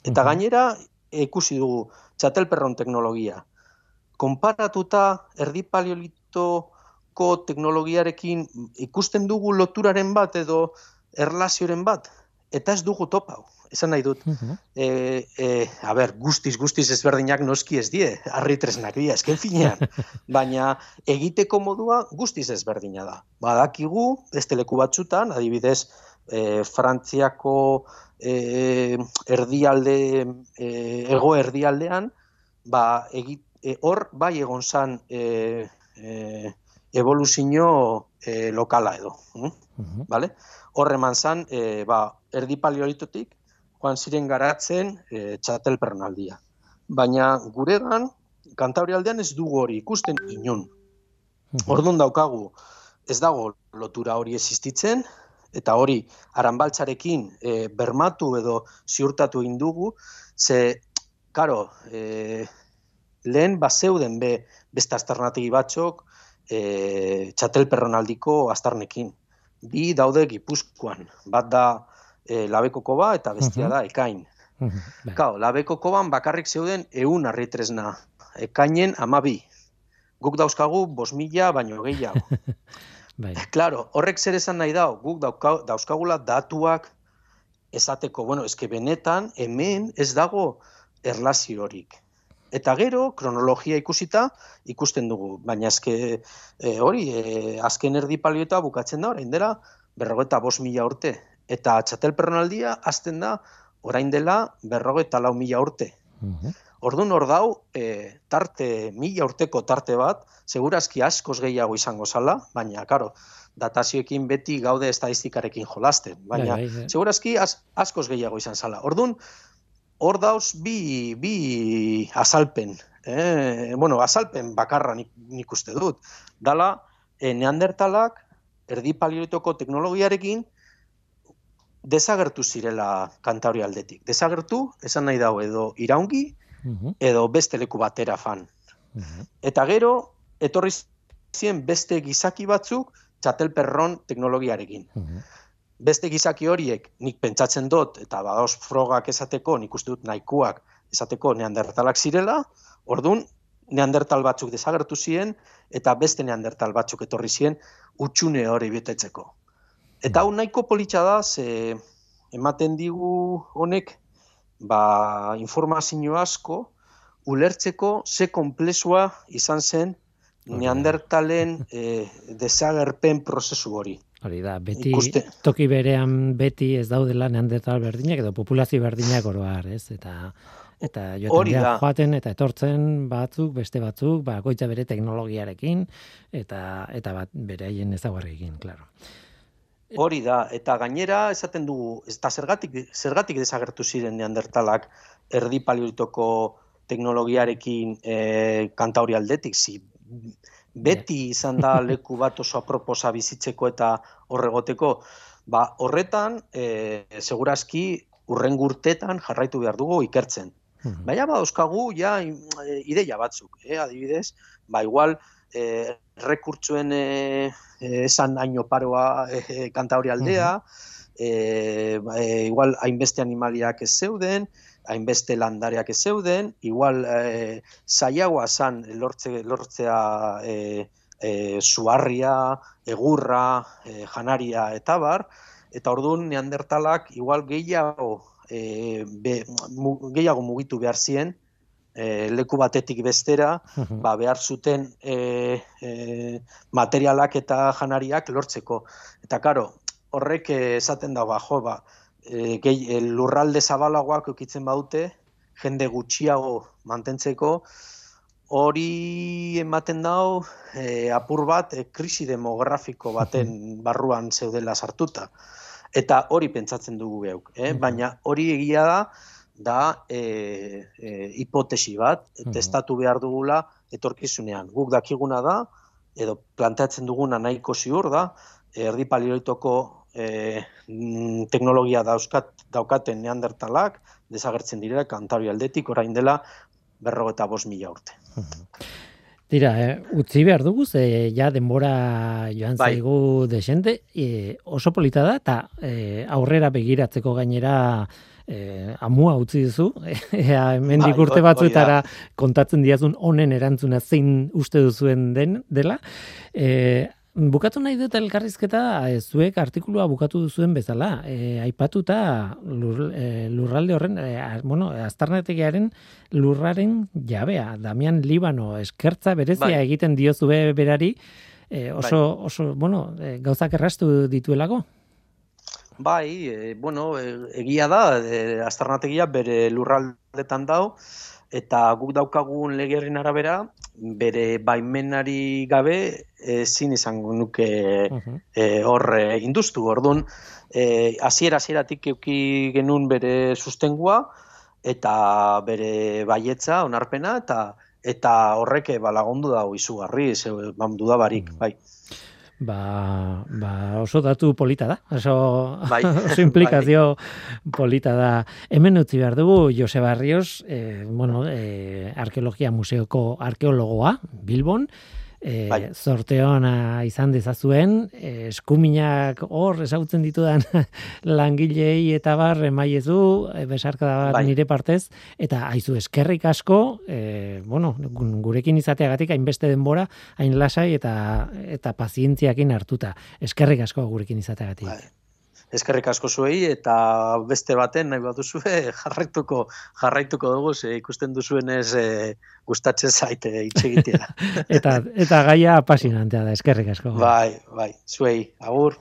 Eta gainera, ikusi dugu, txatelperron teknologia konparatuta erdi paleolitoko teknologiarekin ikusten dugu loturaren bat edo erlazioaren bat, eta ez dugu topau. Esan nahi dut, e, e, a ber, guztiz, guztiz ezberdinak noski ez die, harri tresnak dira, ezken finean, baina egiteko modua guztiz ezberdina da. Badakigu, ez teleku batzutan, adibidez, e, Frantziako e, erdialde, e, ego erdialdean, ba, egit, e, hor bai egon zan e, e, evoluzio e, lokala edo. Mm? Mhm. Vale? Horre eman zan, e, ba, erdi paleolitotik, joan ziren garatzen e, txatel pernaldia. Baina guregan, kantauri aldean ez dugu hori ikusten inun. Mhm. Orduan daukagu, ez dago lotura hori existitzen, eta hori aranbaltzarekin e, bermatu edo ziurtatu egin dugu, ze, karo, e, lehen bazeuden be, beste aztarnategi batzok e, txatel perronaldiko aztarnekin. Bi daude gipuzkoan, bat da e, labeko koba eta bestia Mhm. da ekain. Mhm. Bai. Kao, labeko koban bakarrik zeuden eun harritresna, ekainen amabi. Guk dauzkagu bos mila baino gehiago. Bai. Claro, horrek zer esan nahi dau, guk dauka, dauzkagula datuak esateko, bueno, eske benetan hemen ez dago erlaziorik. Eta gero, kronologia ikusita, ikusten dugu. Baina eske e, hori, e, azken erdi palioeta bukatzen da, orain dela, berrogeta bos mila urte. Eta txatel perronaldia azten da, orain dela, berrogeta lau mila urte. Mhm. Orduan hor dau, e, tarte, mila urteko tarte bat, segurazki askoz gehiago izango zala, baina, karo, datazioekin beti gaude estadistikarekin jolasten, baina, Bai, bai, bai. segurazki az, askoz gehiago izan zala. Orduan, hor dauz bi, bi azalpen, eh? bueno, azalpen bakarra nik, nik uste dut. Dala, e, neandertalak, erdi paleolitoko teknologiarekin, desagertu zirela kantauri aldetik. Desagertu, esan nahi dago edo iraungi, Mhm. edo beste leku batera fan. Mhm. Eta gero, etorri ziren beste gizaki batzuk txatelperron teknologiarekin. Mhm. Beste gizaki horiek nik pentsatzen dut, eta badaoz frogak esateko, nik uste dut nahikoak esateko neandertalak zirela, orduan neandertal batzuk desagertu ziren, eta beste neandertal batzuk etorri ziren utxune hori betetzeko. Eta hau nahiko politxa da, ze ematen digu honek, ba, informazio asko, ulertzeko ze komplexua izan zen neandertalen e, desagerpen prozesu hori. Hori da, beti Ikuste- toki berean beti ez daudela neandertal berdinak edo populazio berdinak oroar, ez? Eta eta joaten Hori joaten eta etortzen batzuk, beste batzuk, ba goitza bere teknologiarekin eta eta bat beraien ezaguarrekin, claro. Hori da, eta gainera esaten dugu, eta zergatik, zergatik desagertu ziren neandertalak erdi paleolitoko teknologiarekin e, kantauri aldetik, zi, beti izan da leku bat oso aproposa bizitzeko eta horregoteko, ba, horretan, e, segurazki, urren urtetan jarraitu behar dugu ikertzen. Mhm. Baina ba, euskagu ja i- e, ideia batzuk, eh, adibidez, ba igual eh, rekurtzuen eh, eh, esan haino paroa eh, kantauri aldea, eh, ba, eh, igual hainbeste animaliak ez zeuden, hainbeste landareak ez zeuden, igual eh, zaiagoa zan lortze, lortzea eh, eh, suarria, egurra, eh, janaria eta bar, eta orduan neandertalak igual gehiago e, be, mu, gehiago mugitu behar zien, e, leku batetik bestera, ba, behar zuten e, e, materialak eta janariak lortzeko. Eta karo, horrek esaten da, ba, jo, ba, e, gehi, e, lurralde zabalagoak eukitzen baute, jende gutxiago mantentzeko, hori ematen dau e, apur bat e, krisi demografiko baten barruan zeudela sartuta. Eta hori pentsatzen dugu geuk, eh? Mhm. baina hori egia da, da e, e, hipotesi bat, Mhm. testatu behar dugula etorkizunean. Guk dakiguna da, edo planteatzen duguna nahiko ziur da, erdi paleolitoko e, mm, teknologia dauzkat, daukaten neandertalak, desagertzen direla kantauri aldetik, orain dela berrogeta bost mila urte. Tira, eh, utzi behar dugu, ze ja denbora joan Bai. zaigu desente, e, oso polita da, eta e, aurrera begiratzeko gainera e, amua utzi duzu, ea hemendik Bai, urte hori- batzuetara kontatzen diazun honen erantzuna zein uste duzuen den dela. E, bukatu nahi dut elkarrizketa, e, zuek artikulua bukatu duzuen bezala, e, aipatuta lur, e, lurralde horren, e, bueno, aztarnategiaren lurraren jabea, Damian Libano, eskertza berezia Bai. egiten diozue berari, e, oso, oso, bueno, e, gauzak errastu dituelako. Bai, e, bueno, egia da, e, aztarnategia bere lurraldetan dau, eta guk daukagun legerrin arabera, bere baimenari gabe ezin izango nuke e, hor e, induztu. Orduan, e, hasiera hasieratik euki genuen bere sustengua eta bere baietza onarpena eta eta horrek ba lagundu da izugarri, ze bandu da barik, mm. bai. Ba, ba, oso datu polita da, oso, bai, oso implikazio bai. polita da. Hemen utzi behar dugu, Jose Barrios, eh, bueno, eh, arkeologia museoko arkeologoa, Bilbon, e, bai. izan dezazuen, e, eskuminak hor ezagutzen ditudan langilei eta bar emaiezu, e, besarka da bai. nire partez, eta haizu eskerrik asko, e, bueno, gurekin izateagatik hainbeste denbora, hain lasai eta eta pazientziakin hartuta. Eskerrik asko gurekin izateagatik. Bai eskerrik asko zuei eta beste baten nahi bat duzue jarraituko jarraituko dugu ze ikusten duzuenez e, gustatzen zaite hitz egitea. eta eta gaia apasionantea da eskerrik asko. Bai, bai, zuei, agur.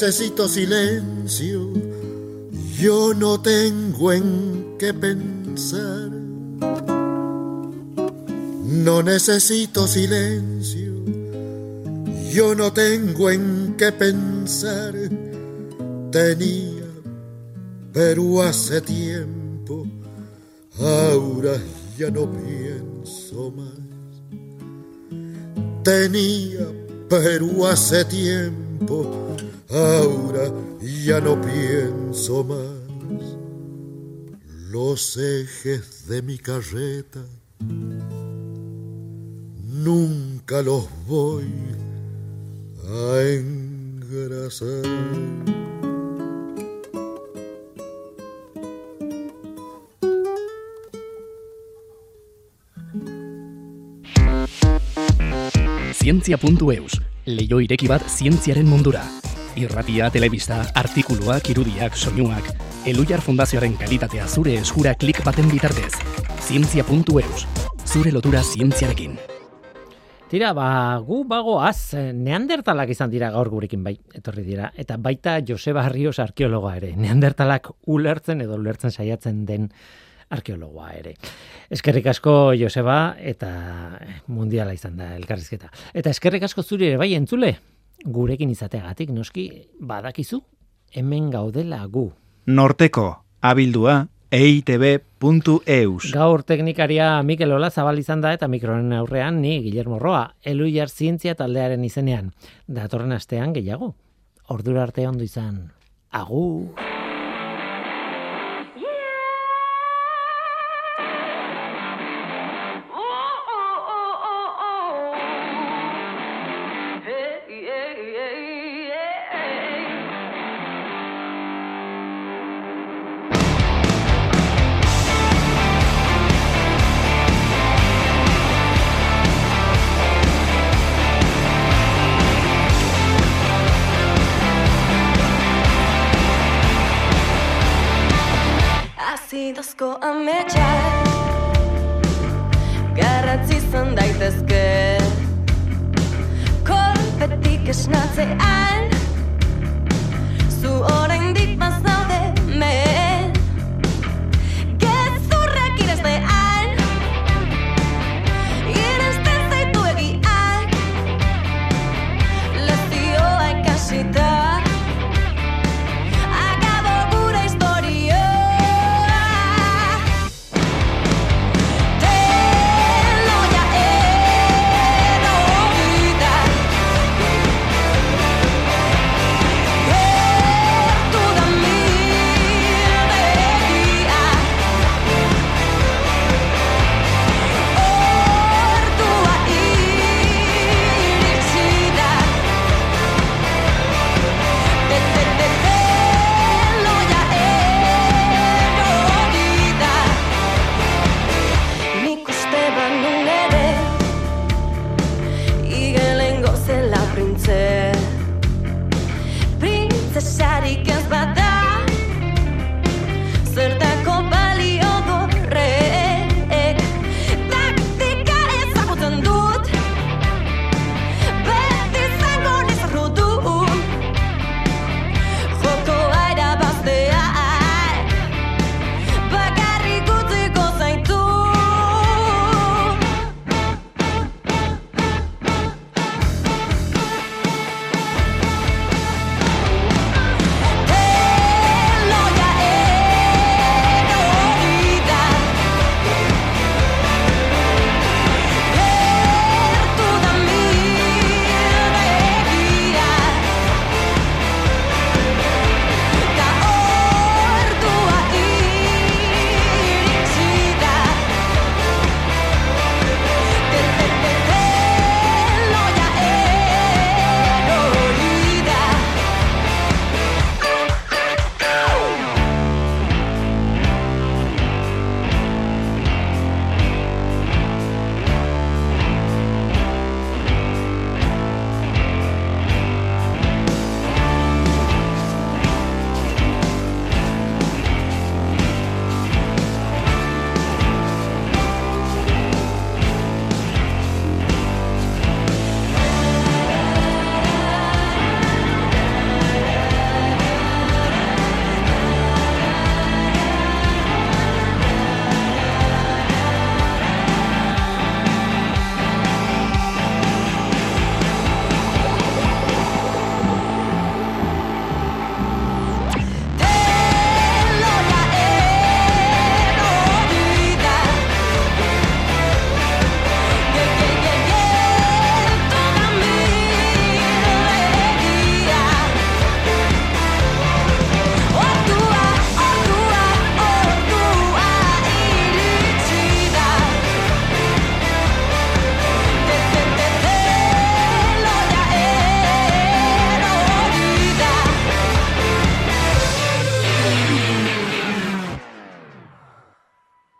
Necesito silencio, yo no tengo en qué pensar. No necesito silencio, yo no tengo en qué pensar. Tenía, pero hace tiempo, ahora ya no pienso más. Tenía, pero hace tiempo, ahora ya no pienso más. Los ejes de mi carreta nunca los voy a engrasar. Zientzia.eus, leio ireki bat zientziaren mundura irratia, telebista, artikuluak, irudiak, soinuak, Elujar Fundazioaren kalitatea zure eskura klik baten bitartez. Zientzia.eus, zure lotura zientziarekin. Tira, ba, gu bagoaz, neandertalak izan dira gaur gurekin bai, etorri dira. Eta baita Joseba Arrios arkeologa ere. Neandertalak ulertzen edo ulertzen saiatzen den arkeologoa ere. Eskerrik asko Joseba eta mundiala izan da elkarrizketa. Eta eskerrik asko zuri ere bai entzule, gurekin izateagatik noski badakizu hemen gaudela gu. Norteko abildua eitb.eus. Gaur teknikaria Mikel Ola zabal izan da eta mikronen aurrean ni Guillermo Roa, Eluiar Zientzia taldearen izenean. Datorren astean gehiago. Ordura arte ondo izan. Agur.